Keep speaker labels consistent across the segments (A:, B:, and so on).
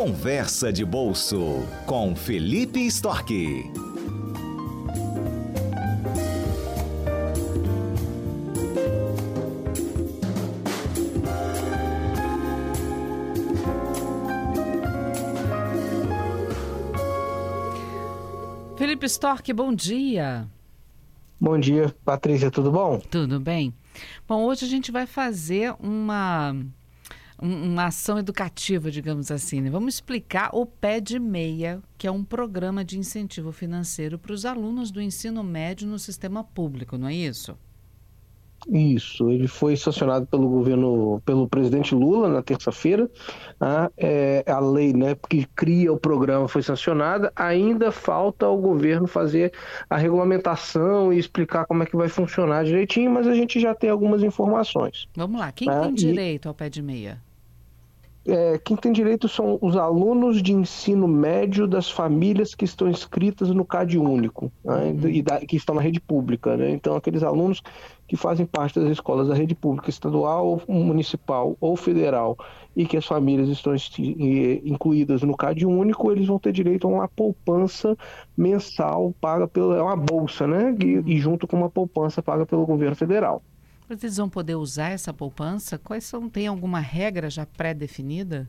A: Conversa de Bolso com Felipe Storck.
B: Felipe Storck, bom dia.
C: Bom dia, Patrícia, tudo bom?
B: Tudo bem. Bom, hoje a gente vai fazer uma uma ação educativa, digamos assim. Né? Vamos explicar o Pé de Meia, que é um programa de incentivo financeiro para os alunos do ensino médio no sistema público, não é isso?
C: Isso, ele foi sancionado pelo governo, pelo presidente Lula na terça-feira. A, é, a lei né, que cria o programa foi sancionada, ainda falta o governo fazer a regulamentação e explicar como é que vai funcionar direitinho, mas a gente já tem algumas informações.
B: Vamos lá, quem tá? tem direito e... ao pé de meia?
C: É, quem tem direito são os alunos de ensino médio das famílias que estão inscritas no CAD único né, uhum. e da, que estão na rede pública. Né? Então, aqueles alunos que fazem parte das escolas da rede pública estadual, municipal ou federal e que as famílias estão incluídas no CAD único, eles vão ter direito a uma poupança mensal paga pela é uma bolsa, né? E, e junto com uma poupança paga pelo governo federal.
B: Eles vão poder usar essa poupança? Quais são? Tem alguma regra já pré-definida?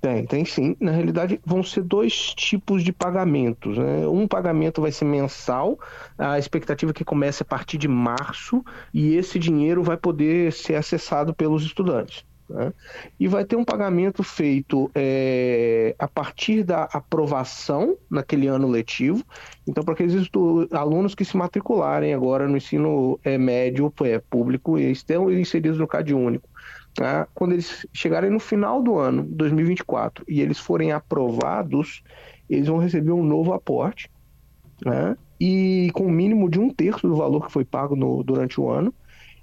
C: Tem, tem sim. Na realidade, vão ser dois tipos de pagamentos. Né? Um pagamento vai ser mensal, a expectativa é que comece a partir de março, e esse dinheiro vai poder ser acessado pelos estudantes. Né? E vai ter um pagamento feito é, a partir da aprovação naquele ano letivo. Então, para aqueles alunos que se matricularem agora no ensino é, médio é, público e estão inseridos no CAD único, né? quando eles chegarem no final do ano, 2024, e eles forem aprovados, eles vão receber um novo aporte, né? e com o mínimo de um terço do valor que foi pago no, durante o ano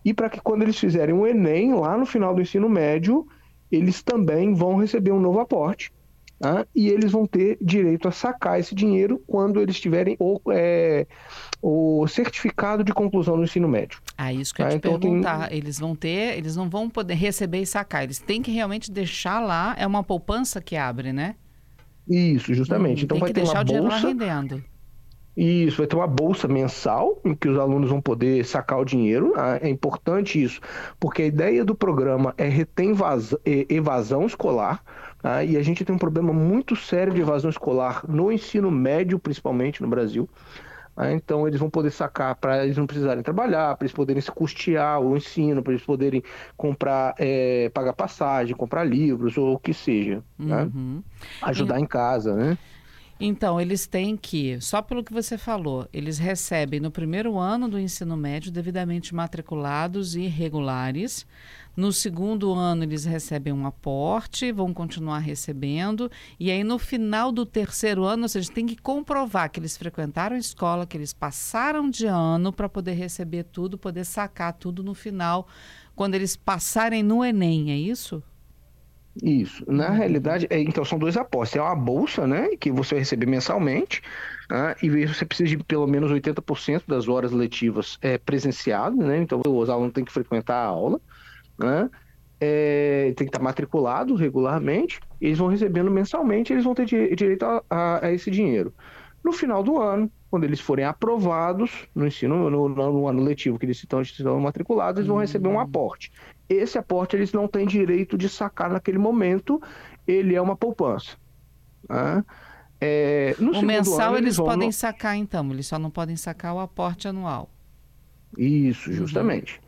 C: e para que quando eles fizerem o Enem, lá no final do ensino médio, eles também vão receber um novo aporte. Tá? E eles vão ter direito a sacar esse dinheiro quando eles tiverem o, é, o certificado de conclusão do ensino médio.
B: Ah, isso que eu ia tá? te então, perguntar. Tem... Eles vão ter, eles não vão poder receber e sacar. Eles têm que realmente deixar lá. É uma poupança que abre, né?
C: Isso, justamente. Hum, então vai ter uma bolsa.
B: O dinheiro lá rendendo.
C: Isso, vai ter uma bolsa mensal em que os alunos vão poder sacar o dinheiro. Ah, é importante isso, porque a ideia do programa é reter evasão escolar. Tá? E a gente tem um problema muito sério de evasão escolar no ensino médio, principalmente no Brasil. Ah, então eles vão poder sacar para eles não precisarem trabalhar, para eles poderem se custear o ensino, para eles poderem comprar, é, pagar passagem, comprar livros ou o que seja, né? uhum. né? ajudar e... em casa, né?
B: Então, eles têm que, só pelo que você falou, eles recebem no primeiro ano do ensino médio devidamente matriculados e regulares. No segundo ano, eles recebem um aporte, vão continuar recebendo. E aí, no final do terceiro ano, ou seja, tem que comprovar que eles frequentaram a escola, que eles passaram de ano para poder receber tudo, poder sacar tudo no final, quando eles passarem no Enem, é isso?
C: Isso. Na uhum. realidade, é, então são dois apostas. É uma bolsa, né? Que você vai receber mensalmente. Né, e você precisa de pelo menos 80% das horas letivas é, presenciado, né? Então os alunos têm que frequentar a aula, né? É, tem que estar matriculado regularmente. Eles vão recebendo mensalmente, eles vão ter direito a, a, a esse dinheiro. No final do ano, quando eles forem aprovados no ensino, no, no ano letivo que eles estão, estão matriculados, eles vão receber um uhum. aporte. Esse aporte eles não têm direito de sacar naquele momento, ele é uma poupança. Né?
B: É, o mensal ano, eles, eles podem no... sacar então, eles só não podem sacar o aporte anual.
C: Isso, uhum. justamente.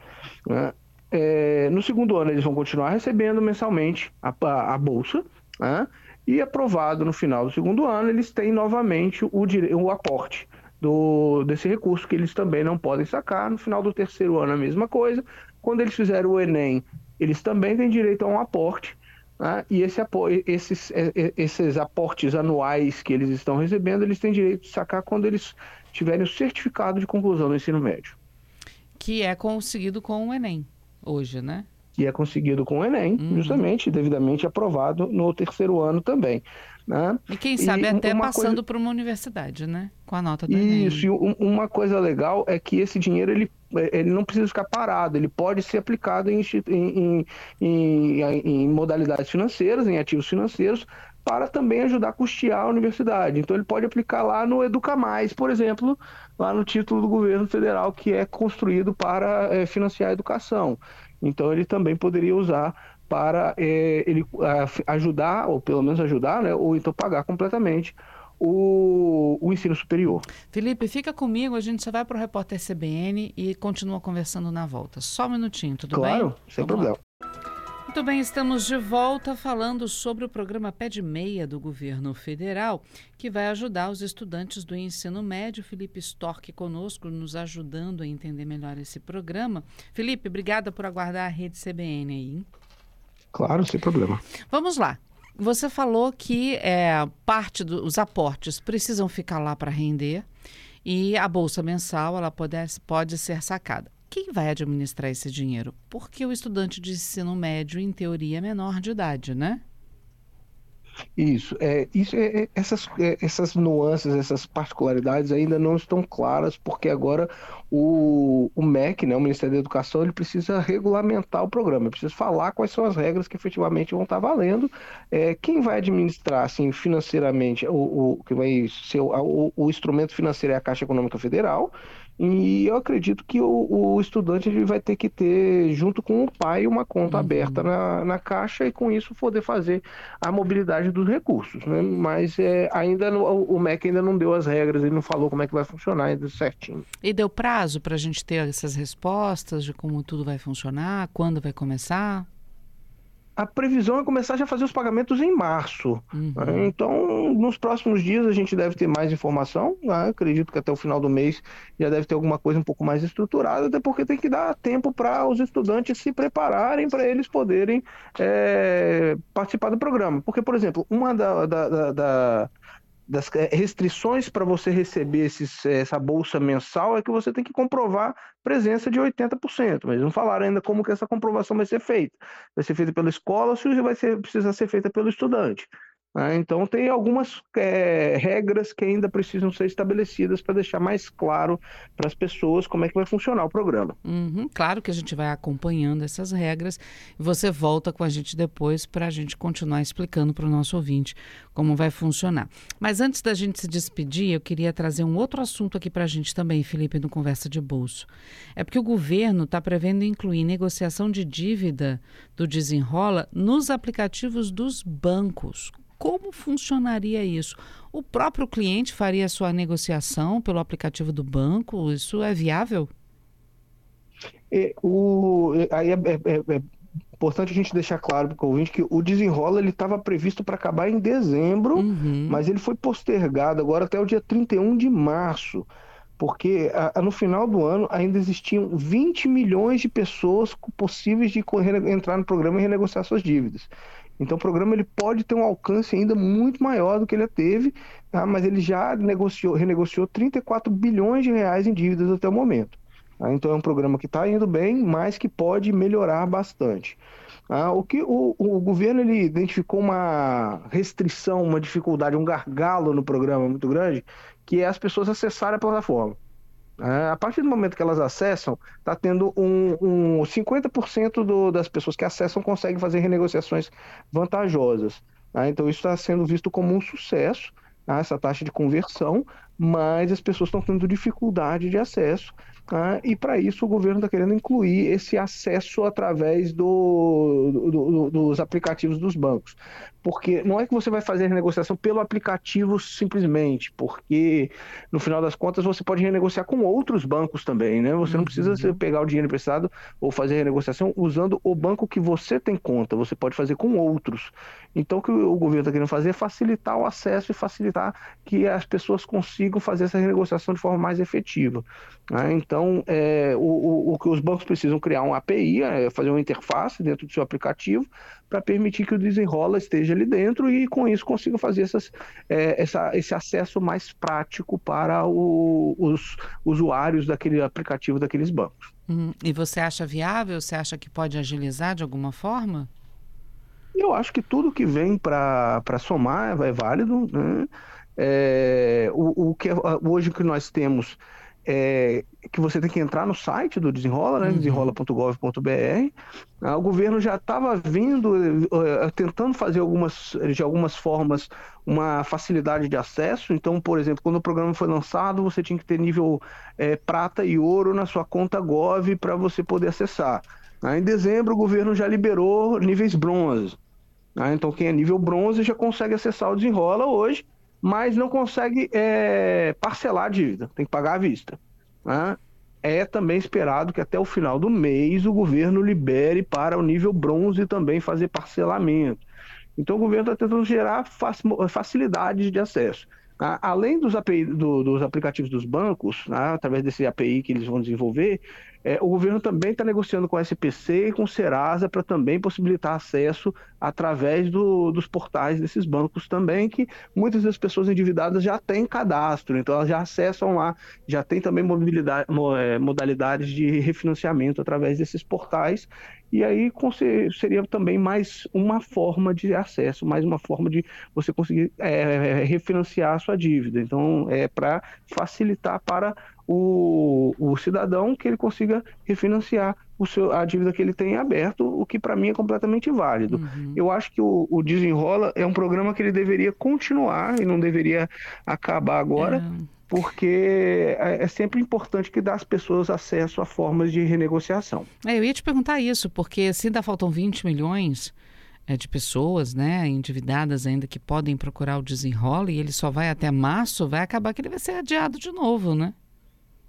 C: Uhum. Né? É, no segundo ano eles vão continuar recebendo mensalmente a, a, a bolsa, né? E aprovado no final do segundo ano, eles têm novamente o, o aporte do, desse recurso, que eles também não podem sacar. No final do terceiro ano, a mesma coisa. Quando eles fizeram o Enem, eles também têm direito a um aporte. Né? E esse, esses, esses aportes anuais que eles estão recebendo, eles têm direito de sacar quando eles tiverem o certificado de conclusão do ensino médio.
B: Que é conseguido com o Enem, hoje, né?
C: Que é conseguido com o Enem, uhum. justamente, devidamente aprovado no terceiro ano também. Né?
B: E quem sabe e até passando coisa... para uma universidade, né? Com a nota do
C: Isso, Enem. e uma coisa legal é que esse dinheiro ele, ele não precisa ficar parado, ele pode ser aplicado em, em, em, em modalidades financeiras, em ativos financeiros, para também ajudar a custear a universidade. Então ele pode aplicar lá no Educa Mais, por exemplo, lá no título do governo federal que é construído para é, financiar a educação. Então ele também poderia usar para é, ele ajudar, ou pelo menos ajudar, né, ou então pagar completamente o, o, ensino superior.
B: Felipe, fica comigo, a gente só vai para o repórter CBN e continua conversando na volta. Só um minutinho, tudo
C: claro,
B: bem?
C: Claro, sem Vamos problema.
B: Lá. Muito bem, estamos de volta falando sobre o programa Pé de Meia do governo federal, que vai ajudar os estudantes do ensino médio. Felipe Storck conosco, nos ajudando a entender melhor esse programa. Felipe, obrigada por aguardar a rede CBN aí.
C: Claro, sem problema.
B: Vamos lá. Você falou que é, parte dos aportes precisam ficar lá para render e a bolsa mensal ela pode, pode ser sacada. Quem vai administrar esse dinheiro? Porque o estudante de ensino médio, em teoria, é menor de idade, né?
C: Isso, é, isso é, é, essas, é, essas nuances, essas particularidades ainda não estão claras, porque agora o, o MEC, né, o Ministério da Educação, ele precisa regulamentar o programa, precisa falar quais são as regras que efetivamente vão estar valendo. É, quem vai administrar assim, financeiramente, o, o que vai ser o, o instrumento financeiro é a Caixa Econômica Federal, e eu acredito que o, o, estudante ele vai ter que ter, junto com o pai, uma conta uhum. aberta na, na Caixa e com isso poder fazer a mobilidade dos recursos. Né? Mas é, ainda o MEC ainda não deu as regras, ele não falou como é que vai funcionar ainda certinho.
B: E deu prazo para a gente ter essas respostas de como tudo vai funcionar, quando vai começar?
C: A previsão é começar já a fazer os pagamentos em março. Uhum. Né? Então, nos próximos dias a gente deve ter mais informação. Né? Acredito que até o final do mês já deve ter alguma coisa um pouco mais estruturada, até porque tem que dar tempo para os estudantes se prepararem para eles poderem é, participar do programa. Porque, por exemplo, uma da, da, da, da das é, restrições para você receber esses, essa bolsa mensal é que você tem que comprovar presença de 80%, mas não falaram ainda como que essa comprovação vai ser feita. Vai ser feita pela escola ou se vai ser, precisar ser feita pelo estudante. Né? Então, tem algumas é, regras que ainda precisam ser estabelecidas para deixar mais claro para as pessoas como é que vai funcionar o programa.
B: Uhum, claro que a gente vai acompanhando essas regras e você volta com a gente depois para a gente continuar explicando para o nosso ouvinte como vai funcionar. Mas antes da gente se despedir, eu queria trazer um outro assunto aqui para a gente também, Felipe, no Conversa de Bolso. É porque o governo está prevendo incluir negociação de dívida do Desenrola nos aplicativos dos bancos. Como funcionaria isso? O próprio cliente faria a sua negociação pelo aplicativo do banco? Isso é viável?
C: É, o, aí é, é, é, é importante a gente deixar claro para o ouvinte que o desenrola ele estava previsto para acabar em dezembro, uhum. mas ele foi postergado agora até o dia 31 de março, porque a, a, no final do ano ainda existiam 20 milhões de pessoas possíveis de entrar no programa e renegociar suas dívidas. Então o programa ele pode ter um alcance ainda muito maior do que ele teve, tá? mas ele já negociou, renegociou 34 bilhões de reais em dívidas até o momento. Tá? Então é um programa que está indo bem, mas que pode melhorar bastante. Ah, o que o, o, governo ele identificou uma restrição, uma dificuldade, um gargalo no programa muito grande, que é as pessoas acessarem a plataforma. É, a partir do momento que elas acessam, está tendo um, um 50% do, das pessoas que acessam conseguem fazer renegociações vantajosas. Tá? Então isso está sendo visto como um sucesso, tá? essa taxa de conversão, mas as pessoas estão tendo dificuldade de acesso. Tá? E para isso o governo está querendo incluir esse acesso através do, do, do, dos aplicativos dos bancos. Porque não é que você vai fazer a renegociação pelo aplicativo simplesmente, porque no final das contas você pode renegociar com outros bancos também, né? Você não precisa uhum. pegar o dinheiro emprestado ou fazer renegociação usando o banco que você tem conta, você pode fazer com outros. Então o que o governo está querendo fazer é facilitar o acesso e facilitar que as pessoas consigam fazer essa renegociação de forma mais efetiva. Né? Então, é, o, o, o, que os bancos precisam criar uma API, é fazer uma interface dentro do seu aplicativo para permitir que o desenrola esteja ali dentro e com isso consiga fazer essas, é, essa, esse acesso mais prático para o, os usuários daquele aplicativo daqueles bancos.
B: Hum, e você acha viável? Você acha que pode agilizar de alguma forma?
C: Eu acho que tudo que vem para somar é válido. Né? É, o, o que hoje que nós temos é, que você tem que entrar no site do Desenrola, né? Uhum. desenrola.gov.br. Ah, o governo já estava vindo, uh, tentando fazer algumas, de algumas formas uma facilidade de acesso. Então, por exemplo, quando o programa foi lançado, você tinha que ter nível é, prata e ouro na sua conta Gov para você poder acessar. Ah, em dezembro, o governo já liberou níveis bronze. Ah, então, quem é nível bronze já consegue acessar o Desenrola hoje mas não consegue é, parcelar a dívida, tem que pagar à vista. Né? É também esperado que até o final do mês o governo libere para o nível bronze também fazer parcelamento. Então o governo está tentando gerar facilidades de acesso. Tá? Além dos, API, do, dos aplicativos dos bancos, né, através desse API que eles vão desenvolver, é, o governo também está negociando com a SPC e com o Serasa para também possibilitar acesso através do, dos portais desses bancos também, que muitas das pessoas endividadas já têm cadastro, então elas já acessam lá, já tem também é, modalidades de refinanciamento através desses portais, e aí seria também mais uma forma de acesso, mais uma forma de você conseguir é, refinanciar a sua dívida. Então, é para facilitar para o, o cidadão que ele consiga refinanciar o seu, a dívida que ele tem aberto, o que para mim é completamente válido. Uhum. Eu acho que o, o, Desenrola é um programa que ele deveria continuar e não deveria acabar agora. É. Porque é, é sempre importante que dá às pessoas acesso a formas de renegociação.
B: É, eu ia te perguntar isso, porque se ainda faltam 20 milhões, é, de pessoas, né, endividadas ainda que podem procurar o desenrola e ele só vai até março, vai acabar que ele vai ser adiado de novo, né?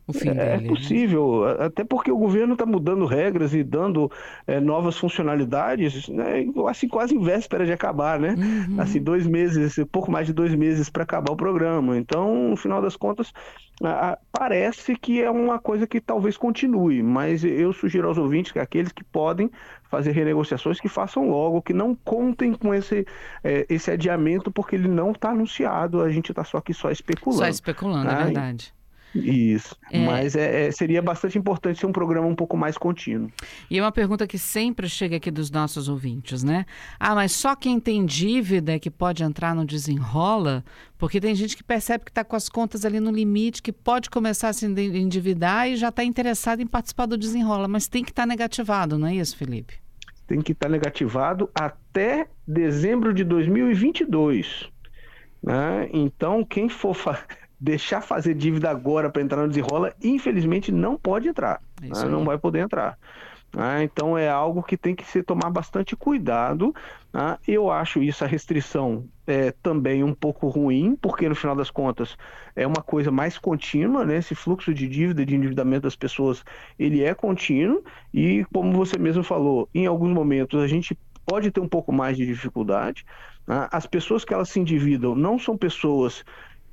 C: O fim é, dele. É possível, né? até porque o governo está mudando regras e dando é, novas funcionalidades, né, assim, quase em véspera de acabar, né? Uhum. Assim, dois meses, pouco mais de dois meses para acabar o programa. Então, no final das contas, a, a, parece que é uma coisa que talvez continue, mas eu sugiro aos ouvintes que aqueles que podem fazer renegociações que façam logo, que não contem com esse, é, esse adiamento, porque ele não está anunciado, a gente está só aqui só especulando. Só
B: especulando, é né? verdade.
C: Isso, é... mas é, é, seria bastante importante ser um programa um pouco mais contínuo.
B: E é uma pergunta que sempre chega aqui dos nossos ouvintes, né? Ah, mas só quem tem dívida é que pode entrar no desenrola? Porque tem gente que percebe que está com as contas ali no limite, que pode começar a se endividar e já está interessado em participar do desenrola, mas tem que estar tá negativado, não é isso, Felipe?
C: Tem que estar tá negativado até dezembro de 2022. Né? Então, quem for deixar fazer dívida agora para entrar no desenrola, infelizmente não pode entrar. É né? Não vai poder entrar. Né? Então é algo que tem que se tomar bastante cuidado. Né? Eu acho isso a restrição é, também um pouco ruim, porque no final das contas é uma coisa mais contínua, né? Esse fluxo de dívida, de endividamento das pessoas, ele é contínuo e como você mesmo falou, em alguns momentos a gente pode ter um pouco mais de dificuldade. Né? As pessoas que elas se endividam não são pessoas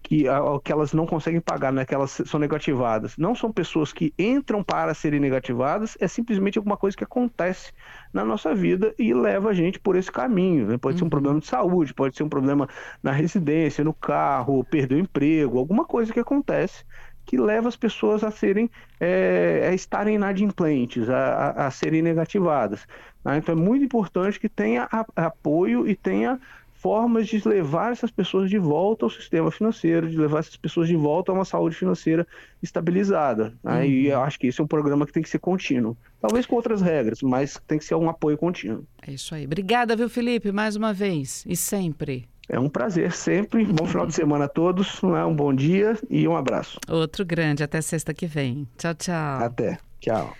C: que, que elas não conseguem pagar, né, que elas são negativadas, não são pessoas que entram para serem negativadas, é simplesmente alguma coisa que acontece na nossa vida e leva a gente por esse caminho. Né? Pode uhum. ser um uhum. problema de saúde, pode ser um problema na residência, no carro, perder o emprego, alguma coisa que acontece que leva as pessoas a serem é, a estarem inadimplentes, a, a, a serem negativadas. Né? Então é muito importante que tenha apoio e tenha formas de levar essas pessoas de volta ao sistema financeiro, de levar essas pessoas de volta a uma saúde financeira estabilizada. Né? Uhum. E eu acho que esse é um programa que tem que ser contínuo. Talvez com outras regras, mas tem que ser um apoio contínuo.
B: É isso aí. Obrigada, viu, Felipe, mais uma vez e sempre.
C: É um prazer sempre. Bom final de semana a todos. Um bom dia e um abraço.
B: Outro grande. Até sexta que vem. Tchau, tchau.
C: Até. Tchau.